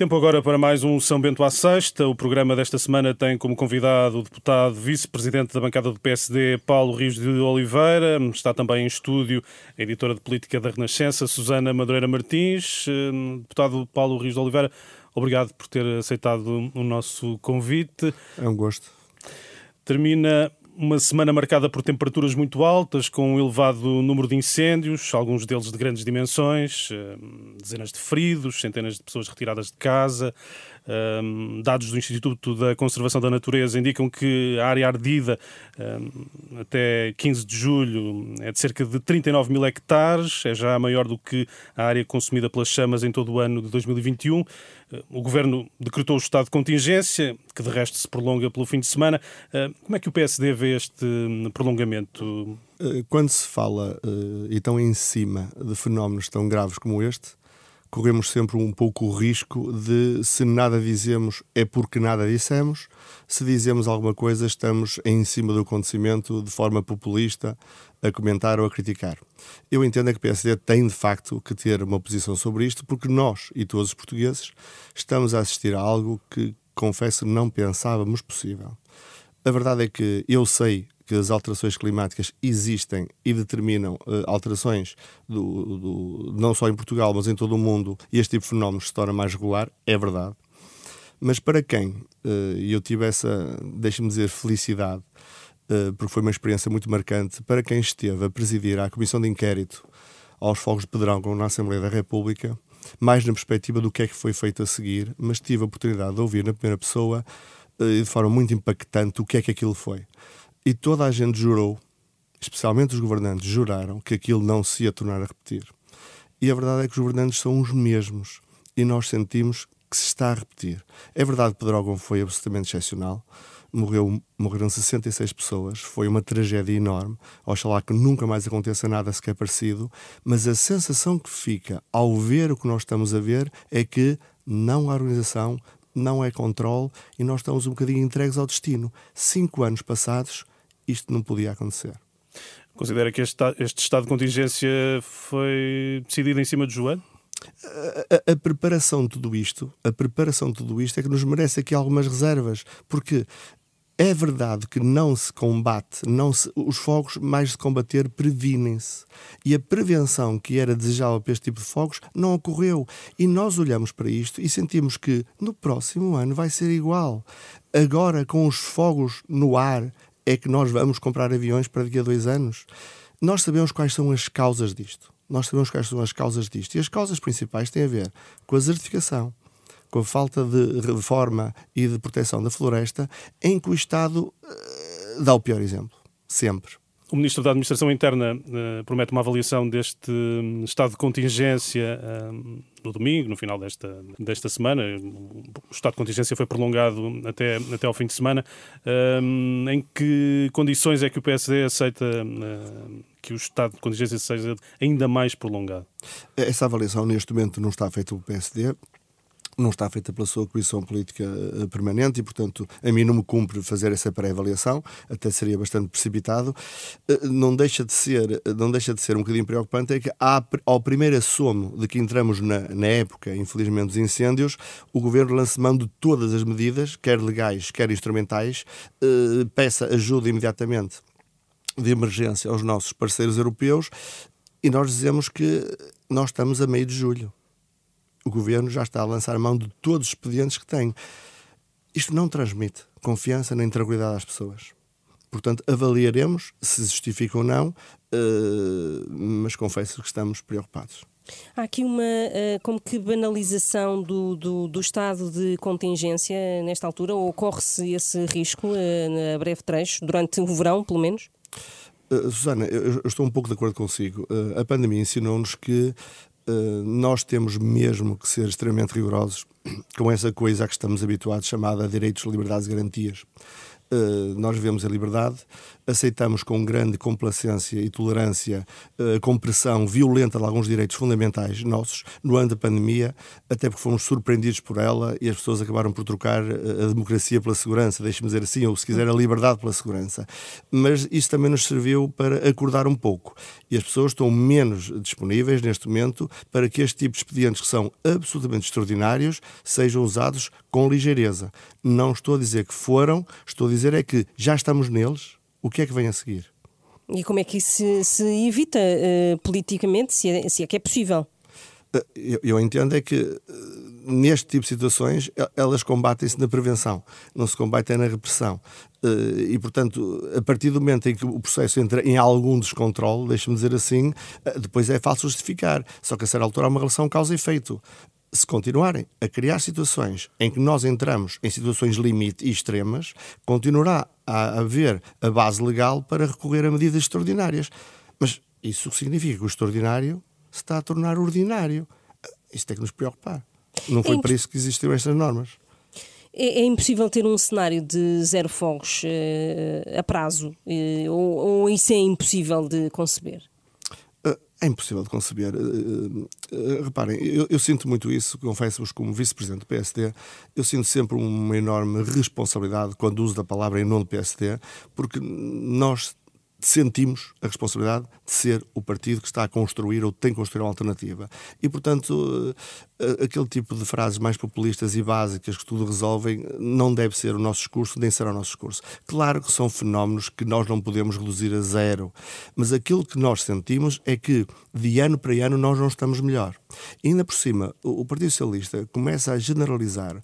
Tempo agora para mais um São Bento à Sexta. O programa desta semana tem como convidado o deputado vice-presidente da bancada do PSD, Paulo Rios de Oliveira. Está também em estúdio a editora de política da Renascença, Susana Madureira Martins. Eh, deputado Paulo Rios de Oliveira, obrigado por ter aceitado o nosso convite. É um gosto. Termina uma semana marcada por temperaturas muito altas, com um elevado número de incêndios, alguns deles de grandes dimensões, eh, dezenas de feridos, centenas de pessoas retiradas de casa. Um, dados do Instituto da Conservação da Natureza indicam que a área ardida um, até 15 de julho é de cerca de 39 mil hectares, é já maior do que a área consumida pelas chamas em todo o ano de 2021. Uh, o Governo decretou o estado de contingência, que de resto se prolonga pelo fim de semana. Como é que o PSD vê este hum, prolongamento? Uh, quando se fala e tão em cima de fenómenos tão graves como este, corremos sempre um pouco o risco de, se nada dizemos, é porque nada dissemos, se dizemos alguma coisa, estamos em cima do acontecimento de forma populista a comentar ou a criticar. Eu entendo é que o PSD tem, de facto, que ter uma posição sobre isto, porque nós e todos os portugueses estamos a assistir a algo que, confesso, não pensávamos possível. A verdade é que eu sei que as alterações climáticas existem e determinam uh, alterações do, do, não só em Portugal, mas em todo o mundo, e este tipo de fenómenos se torna mais regular, é verdade. Mas para quem, e eu tive essa, deixe-me dizer, felicidade, uh, porque foi uma experiência muito marcante, para quem esteve a presidir a Comissão de Inquérito aos Fogos de Pedrão na Assembleia da República, mais na perspectiva do que é que foi feito a seguir, mas tive a oportunidade de ouvir na primeira pessoa, de forma muito impactante, o que é que aquilo foi. E toda a gente jurou, especialmente os governantes, juraram que aquilo não se ia tornar a repetir. E a verdade é que os governantes são os mesmos e nós sentimos que se está a repetir. É verdade que Pedrógão foi absolutamente excepcional. Morreu, morreram 66 pessoas, foi uma tragédia enorme. Oxalá que nunca mais aconteça nada sequer parecido, mas a sensação que fica ao ver o que nós estamos a ver é que não há organização, não é controle e nós estamos um bocadinho entregues ao destino. Cinco anos passados, isto não podia acontecer. Considera que este, este estado de contingência foi decidido em cima de João? A, a, a, preparação de tudo isto, a preparação de tudo isto é que nos merece aqui algumas reservas, porque é verdade que não se combate, não se, os fogos, mais de combater, previnem-se. E a prevenção que era desejável para este tipo de fogos não ocorreu. E nós olhamos para isto e sentimos que no próximo ano vai ser igual. Agora, com os fogos no ar, é que nós vamos comprar aviões para daqui a dois anos. Nós sabemos quais são as causas disto. Nós sabemos quais são as causas disto. E as causas principais têm a ver com a desertificação com a falta de reforma e de proteção da floresta, em que o Estado uh, dá o pior exemplo, sempre. O Ministro da Administração Interna uh, promete uma avaliação deste um, estado de contingência um, no domingo, no final desta, desta semana. O estado de contingência foi prolongado até, até ao fim de semana. Um, em que condições é que o PSD aceita uh, que o estado de contingência seja ainda mais prolongado? Essa avaliação neste momento não está feita pelo PSD não está feita pela sua Comissão Política eh, Permanente e, portanto, a mim não me cumpre fazer essa pré-avaliação, até seria bastante precipitado. Eh, não deixa de ser, não deixa de ser um bocadinho preocupante é que ao primeiro assomo de que entramos na, na época, infelizmente, dos incêndios, o Governo lança mão de todas as medidas, quer legais, quer instrumentais, eh, peça ajuda imediatamente de emergência aos nossos parceiros europeus e nós dizemos que nós estamos a meio de julho o governo já está a lançar mão de todos os expedientes que tem. Isto não transmite confiança nem tranquilidade às pessoas. Portanto, avaliaremos se justifica ou não, uh, mas confesso que estamos preocupados. Há aqui uma uh, como que banalização do, do, do, estado de contingência nesta altura, ou ocorre-se esse risco uh, a breve trecho, durante o verão, pelo menos? Susana, eu, eu, estou um pouco de acordo consigo. a pandemia ensinou-nos que eh, nós temos mesmo que ser extremamente rigorosos com essa coisa a que estamos habituados, chamada direitos, liberdades e garantias. Uh, nós vivemos a liberdade, aceitamos com grande complacência e tolerância a compressão violenta de alguns direitos fundamentais nossos no ano da pandemia, até porque fomos surpreendidos por ela e as pessoas acabaram por trocar a democracia pela segurança, deixe-me dizer assim, ou se quiser a liberdade pela segurança. Mas isso também nos serviu para acordar um pouco e as pessoas estão menos disponíveis neste momento para que este tipo de expedientes que são absolutamente extraordinários sejam usados com ligeireza. Não estou a dizer que foram, estou a dizer é que já estamos neles. O que é que vem a seguir? E como é que isso se, se evita uh, politicamente, se é, se é que é possível? Eh, eu, eu, entendo é que eh, neste tipo de situações elas combatem-se na prevenção, não se combatem na repressão. E, portanto, a partir do momento em que o processo entra em algum descontrole, deixe-me dizer assim, depois é fácil justificar. Só que a certa altura há uma relação causa-efeito se continuarem a criar situações em que nós entramos em situações limite e extremas, continuará a haver a base legal para recorrer a medidas extraordinárias. Mas isso significa que o extraordinário se está a tornar ordinário. Isso tem que nos preocupar. Não foi é para isso que existiram estas normas. É, é, impossível ter um cenário de zero fogos uh, a prazo? Uh, ou, ou isso é impossível de conceber? É impossível de conceber. Uh, uh, reparem, eu, eu, sinto muito isso, confesso-vos, como vice-presidente do PSD, eu sinto sempre uma enorme responsabilidade quando uso da palavra em nome do PSD, porque nós sentimos a responsabilidade de ser o partido que está a construir ou tem que construir uma alternativa. E, portanto, eh, aquele tipo de frases mais populistas e básicas que tudo resolvem não deve ser o nosso discurso, nem será o nosso discurso. Claro que são fenómenos que nós não podemos reduzir a zero, mas aquilo que nós sentimos é que, de ano para ano, nós não estamos melhor. E ainda por cima, o Partido Socialista começa a generalizar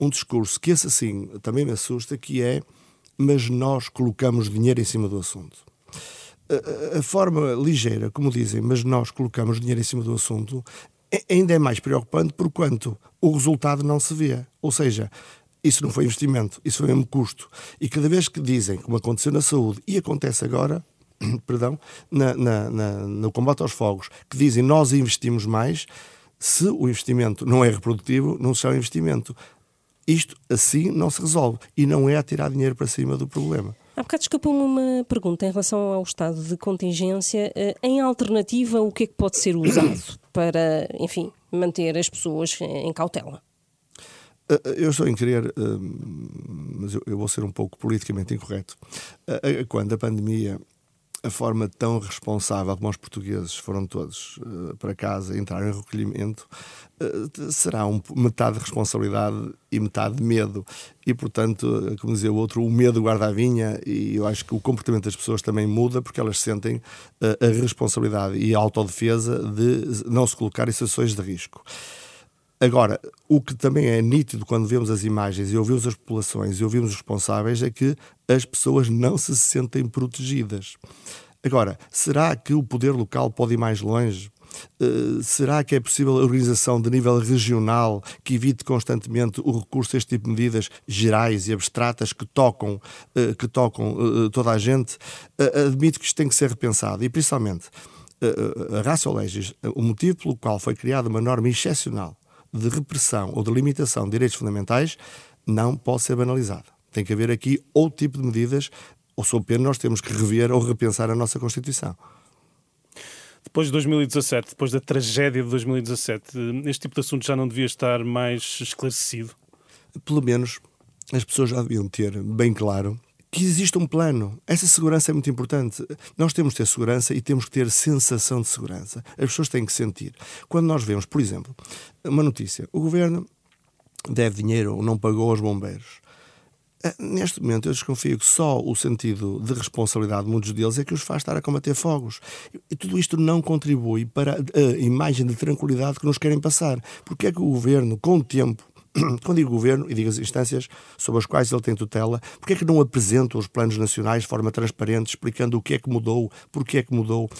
um discurso que, esse assim, também me assusta, que é mas nós colocamos dinheiro em cima do assunto a, forma ligeira, como dizem, mas nós colocamos dinheiro em cima do assunto, ainda é mais preocupante por quanto o resultado não se vê. Ou seja, isso não foi investimento, isso foi mesmo custo. E cada vez que dizem, como aconteceu na saúde e acontece agora, perdão, na, na, na, no combate aos fogos, que dizem nós investimos mais, se o investimento não é reprodutivo, não se chama investimento. Isto assim não se resolve e não é a tirar dinheiro para cima do problema. Há bocado escapou-me uma pergunta em relação ao estado de contingência. Eh, em alternativa, o que é que pode ser usado para, enfim, manter as pessoas em cautela? Eh, eh, eu estou em querer, mas eu vou ser um pouco politicamente incorreto. Quando a pandemia a forma tão responsável como os portugueses foram todos uh, para casa entrar em recolhimento, uh, será um, metade de responsabilidade e metade de medo. E, portanto, como dizia o outro, o medo guarda a vinha, e eu acho que o comportamento das pessoas também muda porque elas sentem uh, a responsabilidade e a autodefesa de não se colocar em situações de risco. Agora, o que também é nítido quando vemos as imagens e ouvimos as populações e ouvimos os responsáveis é que as pessoas não se sentem protegidas. Agora, será que o poder local pode ir mais longe? Uh, será que é possível a organização de nível regional que evite constantemente o recurso a este tipo de medidas gerais e abstratas que tocam, uh, que tocam uh, toda a gente? admito que isto tem que ser repensado e, principalmente, a Ratio Legis, o motivo pelo qual foi criada uma norma excepcional de repressão ou de limitação de direitos fundamentais não pode ser banalizada. Tem que haver aqui outro tipo de medidas, ou sob pena nós temos que rever ou repensar a nossa Constituição. Depois de 2017, depois da tragédia de 2017, este tipo de assunto já não devia estar mais esclarecido? Pelo menos as pessoas já deviam ter bem claro que existe um plano. Essa segurança é muito importante. Nós temos que ter segurança e temos que ter sensação de segurança. As pessoas têm que sentir. Quando nós vemos, por exemplo, uma notícia: o governo deve dinheiro ou não pagou aos bombeiros. Eh, neste momento, eu desconfio que só o sentido de responsabilidade de muitos deles é que os faz estar a combater fogos. E tudo isto não contribui para a imagem de tranquilidade que nos querem passar. Porque é que o governo, com o tempo, quando digo governo e digo as instâncias sobre as quais ele tem tutela, porque é que não apresentam os planos nacionais de forma transparente, explicando o que é que mudou, porque é que mudou?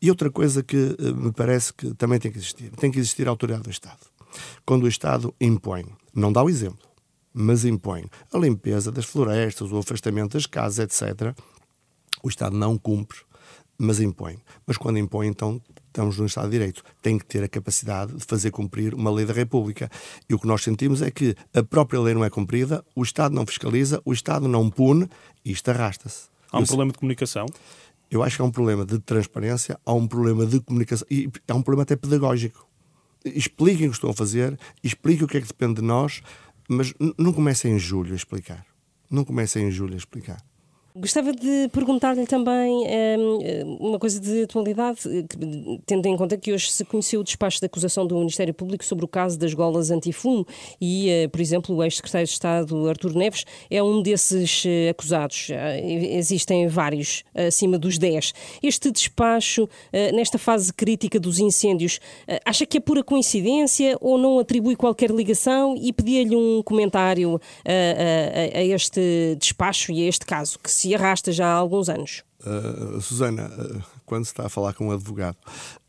E outra coisa que uh, me parece que também tem que existir, tem que existir a autoridade do Estado. Quando o Estado impõe, não dá o exemplo, mas impõe a limpeza das florestas, o afastamento das casas, etc., o Estado não cumpre, mas impõe. Mas quando impõe, então estamos num Estado de Direito, tem que ter a capacidade de fazer cumprir uma lei da República. E o que nós sentimos é que a própria lei não é cumprida, o Estado não fiscaliza, o Estado não pune e isto arrasta-se. Há um Eu problema de comunicação? Eu acho que há um problema de transparência, há um problema de comunicação e há um problema até pedagógico. Expliquem o que estão a fazer, expliquem o que é que depende de nós, mas não comecem em julho a explicar. Não comecem em julho a explicar. Gostava de perguntar-lhe também um, uma coisa de atualidade, tendo em conta que hoje se conheceu o despacho de acusação do Ministério Público sobre o caso das golas antifumo e, uh, por exemplo, o ex-secretário de Estado Artur Neves é um desses acusados. Uh, existem vários, acima dos 10. Este despacho, nesta fase crítica dos incêndios, acha que é pura coincidência ou não atribui qualquer ligação? E pedia-lhe um comentário a, a este despacho e a este caso, que se arrasta já há alguns anos. Uh, Susana, uh, quando se está a falar com um advogado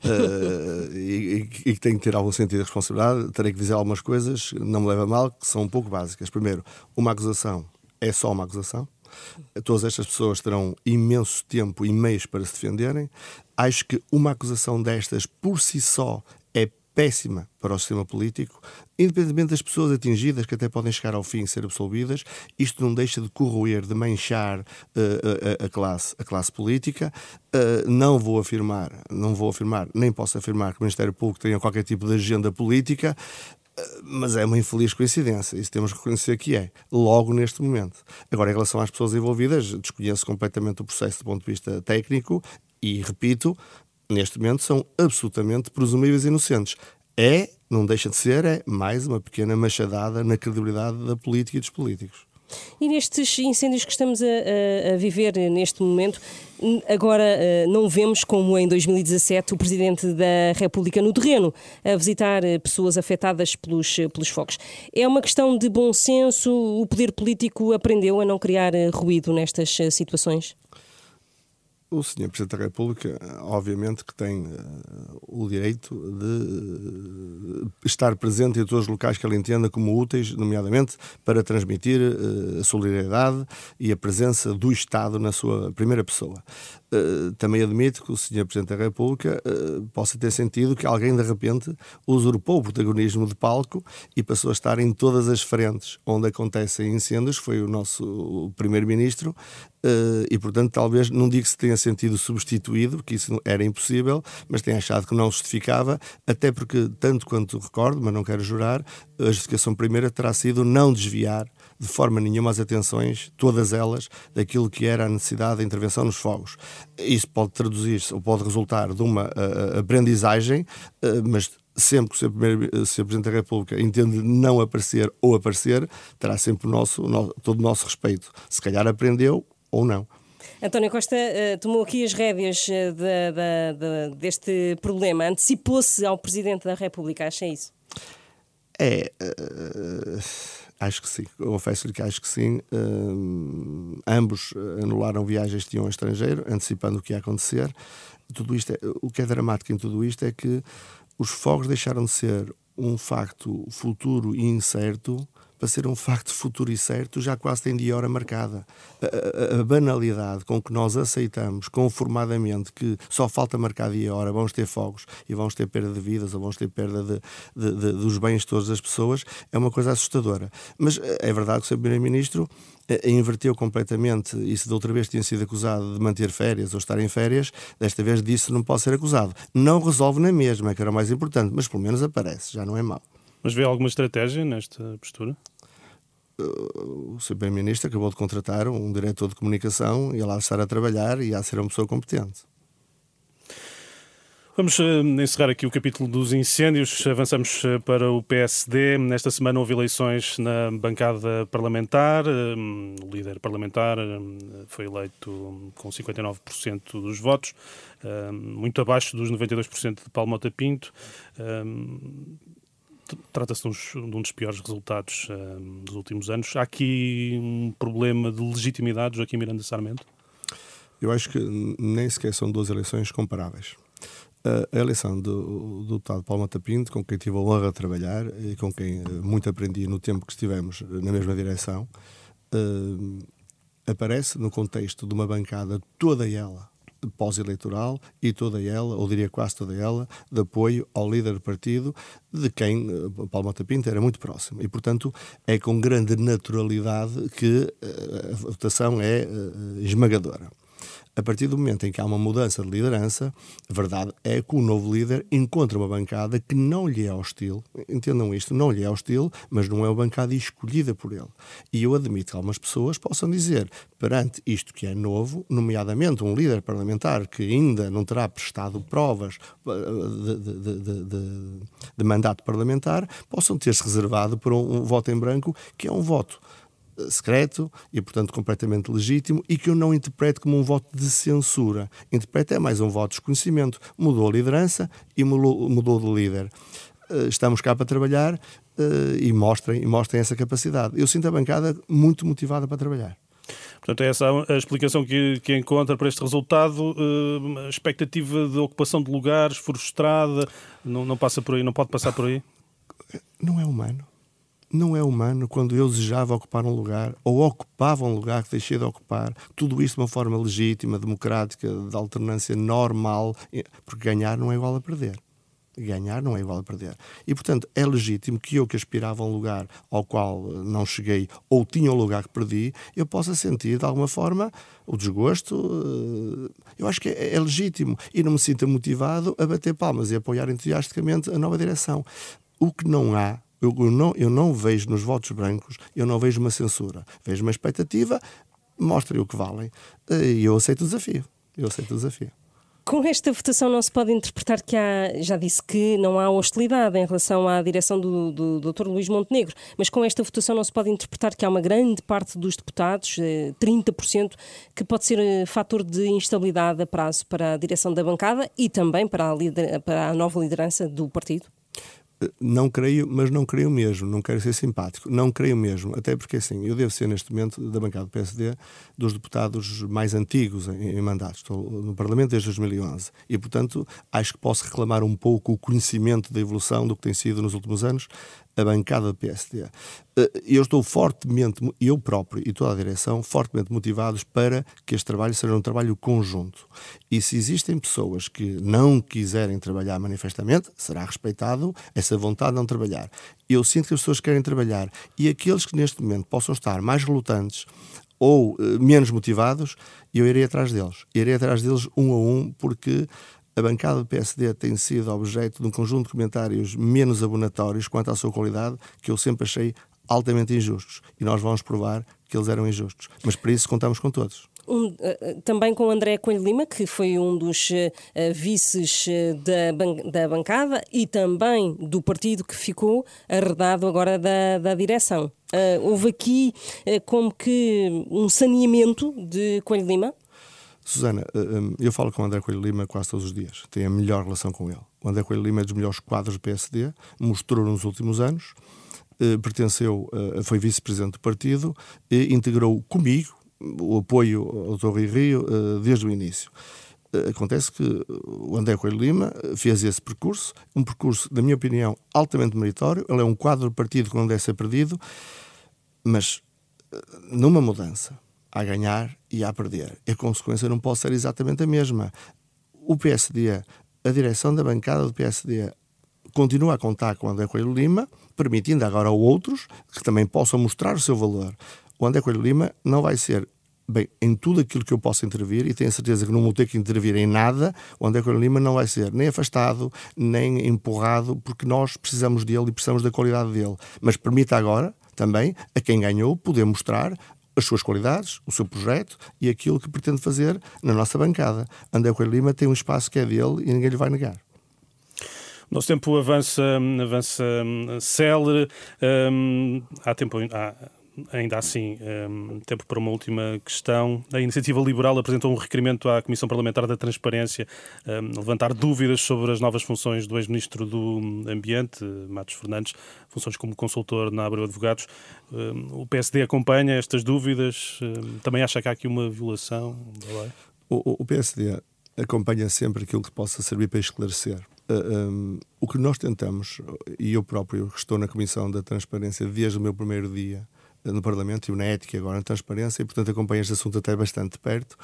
uh, e, tem que ter algum sentido de responsabilidade, terei que dizer algumas coisas, não me leva mal, que são um pouco básicas. Primeiro, uma acusação é só uma acusação. Todas estas pessoas terão imenso tempo e meios para se defenderem. Acho que uma acusação destas, por si só, é péssima para o sistema político, independentemente das pessoas atingidas, que até podem chegar ao fim e ser absolvidas, isto não deixa de corroer, de manchar uh, a, a, classe, a classe política. Uh, não vou afirmar, não vou afirmar, nem posso afirmar que o Ministério Público tenha qualquer tipo de agenda política, mas é uma infeliz coincidência, isso temos que reconhecer que é, logo neste momento. Agora, em relação às pessoas envolvidas, desconheço completamente o processo do ponto de vista técnico e, repito, neste momento são absolutamente presumíveis inocentes. É, não deixa de ser, é mais uma pequena machadada na credibilidade da política e dos políticos. E nestes incêndios que estamos a, a, a, viver neste momento, agora eh, não vemos como em 2017 o Presidente da República no terreno a visitar eh, pessoas afetadas pelos, eh, pelos. É uma questão de bom senso? O poder político aprendeu a não criar ruído nestas situações? O Sr. Presidente da República, obviamente, que tem uh, o direito de uh, estar presente em todos os locais que ele entenda como úteis, nomeadamente para transmitir uh, a solidariedade e a presença do Estado na sua primeira pessoa. também admito que o Sr. Presidente da República possa ter sentido que alguém, de repente, usurpou o protagonismo de palco e passou a estar em todas as frentes onde acontecem incêndios, foi o nosso Primeiro-Ministro, e, portanto, talvez, não digo se tenha sentido substituído, que isso era impossível, mas tem achado que não justificava, até porque, tanto quanto recordo, mas não quero jurar, a justificação primeira terá sido não desviar de forma nenhuma as atenções, todas elas, daquilo que era a necessidade de intervenção nos fogos. Isso pode traduzir-se ou pode resultar de uma uh, aprendizagem, uh, mas sempre que o Sr. Presidente da República entende não aparecer ou aparecer, terá sempre o nosso, o nosso, todo o nosso respeito. Se calhar aprendeu ou não. António Costa uh, tomou aqui as rédeas uh, de, de, de, deste problema. Antecipou-se ao Presidente da República, acha isso? É. Uh, acho que sim. Confesso-lhe que acho que sim. ambos anularam viagens que tinham ao estrangeiro, antecipando o que ia acontecer. Tudo isto é, o que é dramático em tudo isto é que os fogos deixaram de ser um facto futuro e incerto para ser um facto futuro e certo, já quase tem dia e hora marcada. A, a, a, banalidade com que nós aceitamos conformadamente que só falta marcar dia e hora, vamos ter fogos e vamos ter perda de vidas ou vamos ter perda de, de, de, dos bens de todas as pessoas, é uma coisa assustadora. Mas eh, é verdade que o Sr. Primeiro-Ministro eh, inverteu completamente. E se de outra vez tinha sido acusado de manter férias ou estar em férias, desta vez disso não pode ser acusado. Não resolve na mesma, que era o mais importante, mas pelo menos aparece, já não é mau. Mas vê alguma estratégia nesta postura? O Sr. Primeiro-Ministro acabou de contratar um diretor de comunicação e lá estar a trabalhar e a ser uma pessoa competente. Vamos uh, encerrar aqui o capítulo dos incêndios. Avançamos uh, para o PSD. Nesta semana houve eleições na bancada parlamentar. Uh, o líder parlamentar foi eleito com 59% dos votos, muito abaixo dos 92% de Paulo Mota Pinto trata-se de, um dos piores resultados uh, dos últimos anos. Há aqui um problema de legitimidade, Joaquim Miranda Sarmento? Eu acho que nem sequer são duas eleições comparáveis. A eleição do, do deputado Paulo Matapinto, com quem tive a honra de trabalhar e com quem uh, muito aprendi no tempo que estivemos na mesma direção, uh, aparece no contexto de uma bancada toda ela pós-eleitoral e toda ela, ou diria quase toda ela, de apoio ao líder do partido, de quem uh, Paulo Mota Pinto era muito próximo. E, portanto, é com grande naturalidade que uh, a votação é uh, esmagadora a partir do momento em que há uma mudança de liderança, a verdade é que o novo líder encontra uma bancada que não lhe é hostil, entendam isto, não lhe é hostil, mas não é uma bancada escolhida por ele. E eu admito que algumas pessoas possam dizer, perante isto que é novo, nomeadamente um líder parlamentar que ainda não terá prestado provas eh, de, de, de, de mandato parlamentar, possam ter-se reservado por um, um voto em branco, que é um voto secreto e, portanto, completamente legítimo e que eu não interpreto como um voto de censura. Interpreto é mais um voto de desconhecimento. Mudou a liderança e mudou, mudou de líder. Eh, estamos cá para trabalhar eh, e mostrem, e mostrem essa capacidade. Eu sinto a bancada muito motivada para trabalhar. Portanto, é essa a explicação que, que encontra para este resultado. Uh, a expectativa de ocupação de lugares frustrada, não, não passa por aí, não pode passar por aí? Não é humano não é humano quando eu desejava ocupar um lugar ou ocupava um lugar que deixei de ocupar, tudo isto de uma forma legítima, democrática, de alternância normal, porque ganhar não é igual a perder. Ganhar não é igual a perder. E, portanto, é legítimo que eu, que aspirava a um lugar ao qual não cheguei ou tinha um lugar que perdi, eu possa sentir, de alguma forma, o desgosto. Eh, eu acho que é, é legítimo. E não me sinta motivado a bater palmas e apoiar entusiasticamente a nova direção. O que não há eu, eu, não, eu não vejo nos votos brancos, eu não vejo uma censura. Vejo uma expectativa, mostrem o que valem. E eu aceito o desafio. Eu aceito o desafio. Com esta votação não se pode interpretar que há, já disse que não há hostilidade em relação à direção do, do, do Dr. Luís Montenegro, mas com esta votação não se pode interpretar que há uma grande parte dos deputados, 30%, eh, que pode ser eh, fator de instabilidade a prazo para a direção da bancada e também para a, lider, para a nova liderança do partido? Não creio, mas não creio mesmo, não quero ser simpático, não creio mesmo, até porque assim, eu devo ser neste momento da bancada do PSD dos deputados mais antigos em, em estou no Parlamento desde 2011 e portanto acho que posso reclamar um pouco o conhecimento da evolução do que tem sido nos últimos anos a bancada do PSD. Eh, eu estou fortemente, eu próprio e toda a direção, fortemente motivados para que este trabalho seja um trabalho conjunto. E se existem pessoas que não quiserem trabalhar manifestamente, será respeitado essa vontade de não trabalhar. Eu sinto que as pessoas querem trabalhar e aqueles que neste momento possam estar mais relutantes ou uh, menos motivados, eu irei atrás deles. Irei atrás deles um a um, porque a bancada do PSD tem sido objeto de um conjunto de comentários menos abonatórios quanto à sua qualidade, que eu sempre achei altamente injustos. E nós vamos provar que eles eram injustos. Mas para isso contamos com todos. Um, uh, também com André Coelho Lima, que foi um dos uh, vices uh, da, ban da bancada e também do partido que ficou arredado agora da, da direção. houve aqui como que um saneamento de Coelho Lima? Susana, eh, eh, eu falo com o André Coelho Lima quase todos os dias. Tenho a melhor relação com ele. O André Coelho Lima é dos melhores quadros do PSD, mostrou nos últimos anos, eh, pertenceu, foi vice-presidente do partido integrou comigo o apoio ao. Rui Rio desde o início. Acontece que o André Coelho Lima fez esse percurso, um percurso, na minha opinião, altamente meritório. Ele é um quadro do partido que não deve ser perdido, mas numa mudança a ganhar e a perder. A consequência não pode ser exatamente a mesma. O PSD, a direção da bancada do PSD, continua a contar com André Coelho Lima, permitindo agora a outros que também possam mostrar o seu valor. O André Coelho Lima não vai ser Bem, em tudo aquilo que eu posso intervir, e tenho certeza que não vou ter que intervir em nada, o André Coelho Lima não vai ser nem afastado, nem empurrado, porque nós precisamos dele e precisamos da qualidade dele. Mas permita agora, também, a quem ganhou, poder mostrar as suas qualidades, o seu projeto e aquilo que pretende fazer na nossa bancada. André Coelho Lima tem um espaço que é dele e ninguém lhe vai negar. Nosso tempo avança, avança hum, célere. Hum, há tempo. Há, ainda assim, um, tempo para uma última questão. A Iniciativa Liberal apresentou um requerimento à Comissão Parlamentar da Transparência, um, levantar dúvidas sobre as novas funções do ex-ministro do Ambiente, Matos Fernandes, funções como consultor na Abreu Advogados. Um, o PSD acompanha estas dúvidas? Também acha que há aqui uma violação da lei? O, o PSD acompanha sempre aquilo que possa servir para esclarecer. Uh, um, o que nós tentamos, e eu próprio estou na Comissão da Transparência desde o meu primeiro dia, no Parlamento e na ética, agora na transparência, e portanto acompanho este assunto até bastante perto.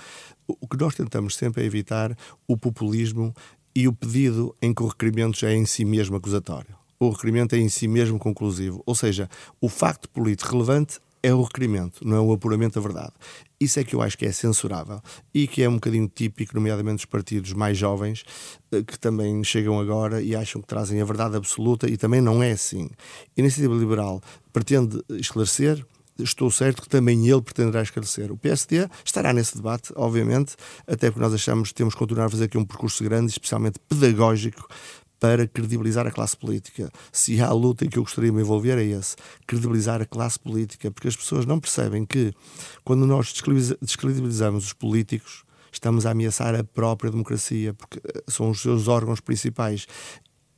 O que nós tentamos sempre é evitar o populismo e o pedido em que o requerimento já é em si mesmo acusatório. O requerimento é em si mesmo conclusivo, ou seja, o facto político relevante é o requerimento, não é o apuramento da verdade. Isso é que eu acho que é censurável e que é um bocadinho típico, nomeadamente dos partidos mais jovens, eh, que também chegam agora e acham que trazem a verdade absoluta e também não é assim. A Iniciativa Liberal pretende esclarecer, estou certo que também ele pretenderá esclarecer. O PSD estará nesse debate, obviamente, até porque nós achamos que temos que continuar a fazer aqui um percurso grande, especialmente pedagógico, para credibilizar a classe política. Se há luta em que eu gostaria de me envolver é esse, credibilizar a classe política, porque as pessoas não percebem que quando nós descredibilizamos os políticos, estamos a ameaçar a própria democracia, porque eh, são os seus órgãos principais.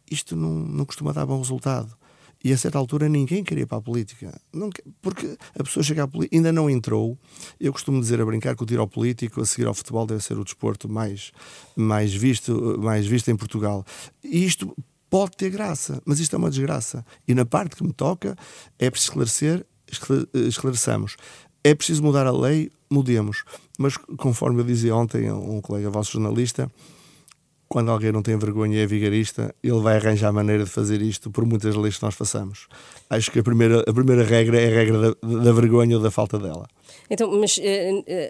Isto não, não costuma dar bom resultado. E a certa altura ninguém queria ir para a política. Não, porque a pessoa chega à política, ainda não entrou. Eu costumo dizer a brincar que o tiro ao político, a seguir ao futebol, deve ser o desporto mais, mais, visto, mais visto em Portugal. E isto pode ter graça, mas isto é uma desgraça. E na parte que me toca é preciso esclarecer, esclareçamos. É preciso mudar a lei, mudemos. Mas conforme eu dizia ontem a um colega vosso jornalista, quando alguém não tem vergonha e é vigarista, ele vai arranjar a maneira de fazer isto por muitas leis que nós façamos. Acho que a primeira, a primeira regra é a regra da, da vergonha ou da falta dela. Então, mas uh,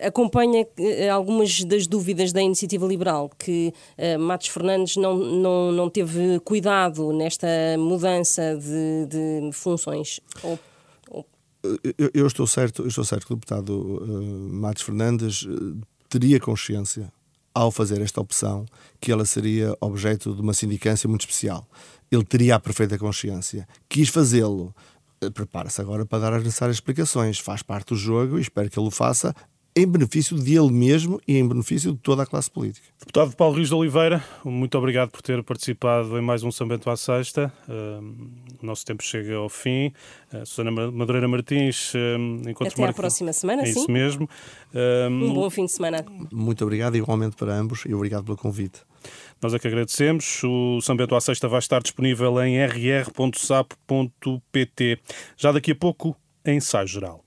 acompanha uh, algumas das dúvidas da iniciativa liberal, que uh, Matos Fernandes não, não, não teve cuidado nesta mudança de, de funções? Ou. Eu, eu, estou certo, eu estou certo que o deputado Matos Fernandes teria consciência ao fazer esta opção, que ela seria objeto de uma sindicância muito especial. Ele teria a perfeita consciência. Quis fazê-lo. Eh, prepara-se agora para dar as necessárias explicações. Faz parte do jogo e espero que ele o faça em benefício de ele mesmo e em benefício de toda a classe política. Deputado Paulo Rios de Oliveira, muito obrigado por ter participado em mais um São Bento à Sexta. o nosso tempo chega ao fim. Uh, Susana Madureira Martins, uh, encontro Até à próxima semana, é sim. isso mesmo. um bom fim de semana. Muito obrigado, igualmente para ambos, e obrigado pelo convite. Nós é que agradecemos. O São Bento à Sexta vai estar disponível em rr.sapo.pt. Já daqui a pouco, ensaio geral.